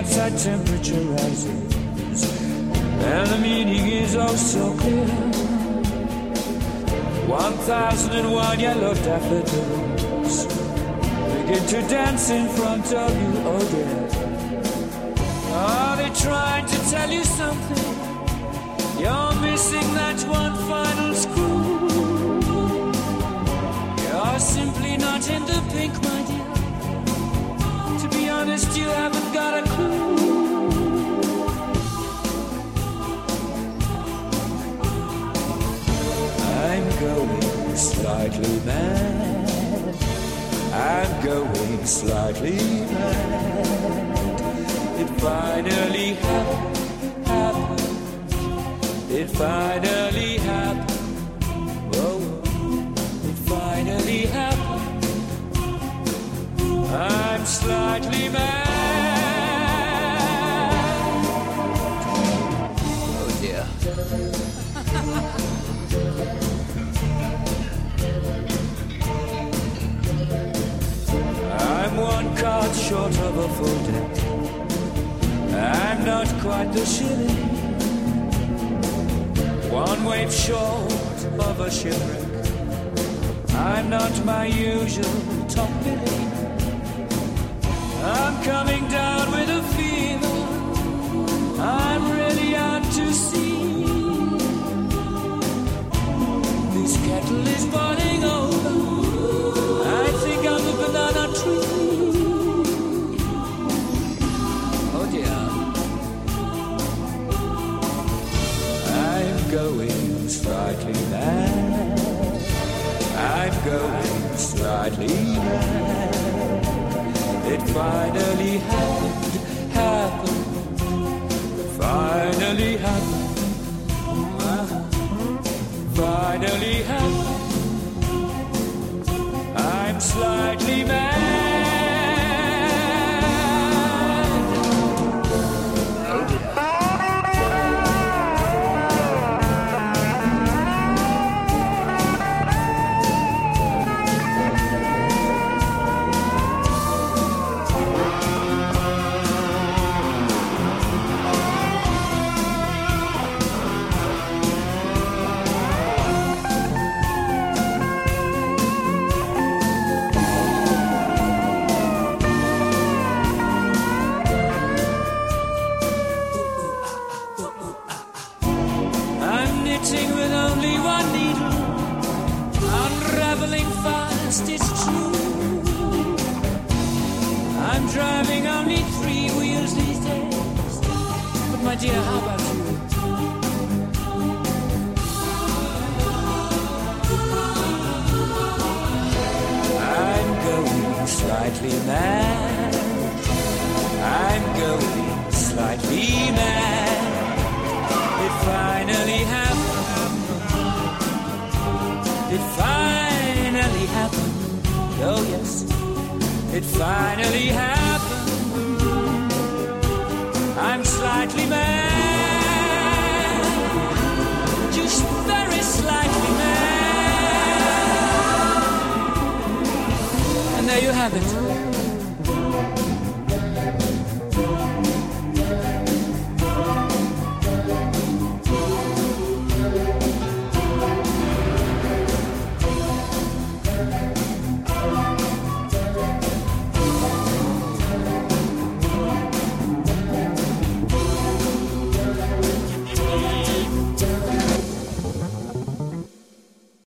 Outside temperature rises and the meaning is oh so clear. One thousand and one yellow daffodils begin to dance in front of you, oh dear. Are they trying to tell you something? You're missing that one final screw. You're simply not in the pink, my honest, you haven't got a clue. I'm going slightly mad. I'm going slightly mad. It finally happened. It finally I'm slightly mad. Oh dear. I'm one card short of a full deck. I'm not quite the shilling. One wave short of a shipwreck. I'm not my usual top billing. I'm coming down with a fever. I'm really out to sea. This kettle is boiling over. I think I'm the banana tree. Oh dear. I'm going slightly mad. I'm going slightly mad. It finally happened, happened. Finally happened. Finally happened. I'm slightly mad. Dear, how about you? I'm going slightly mad. I'm going slightly mad. It finally happened. It finally happened. Oh, yes. It finally happened. I'm slightly mad. Just very slightly mad. And there you have it.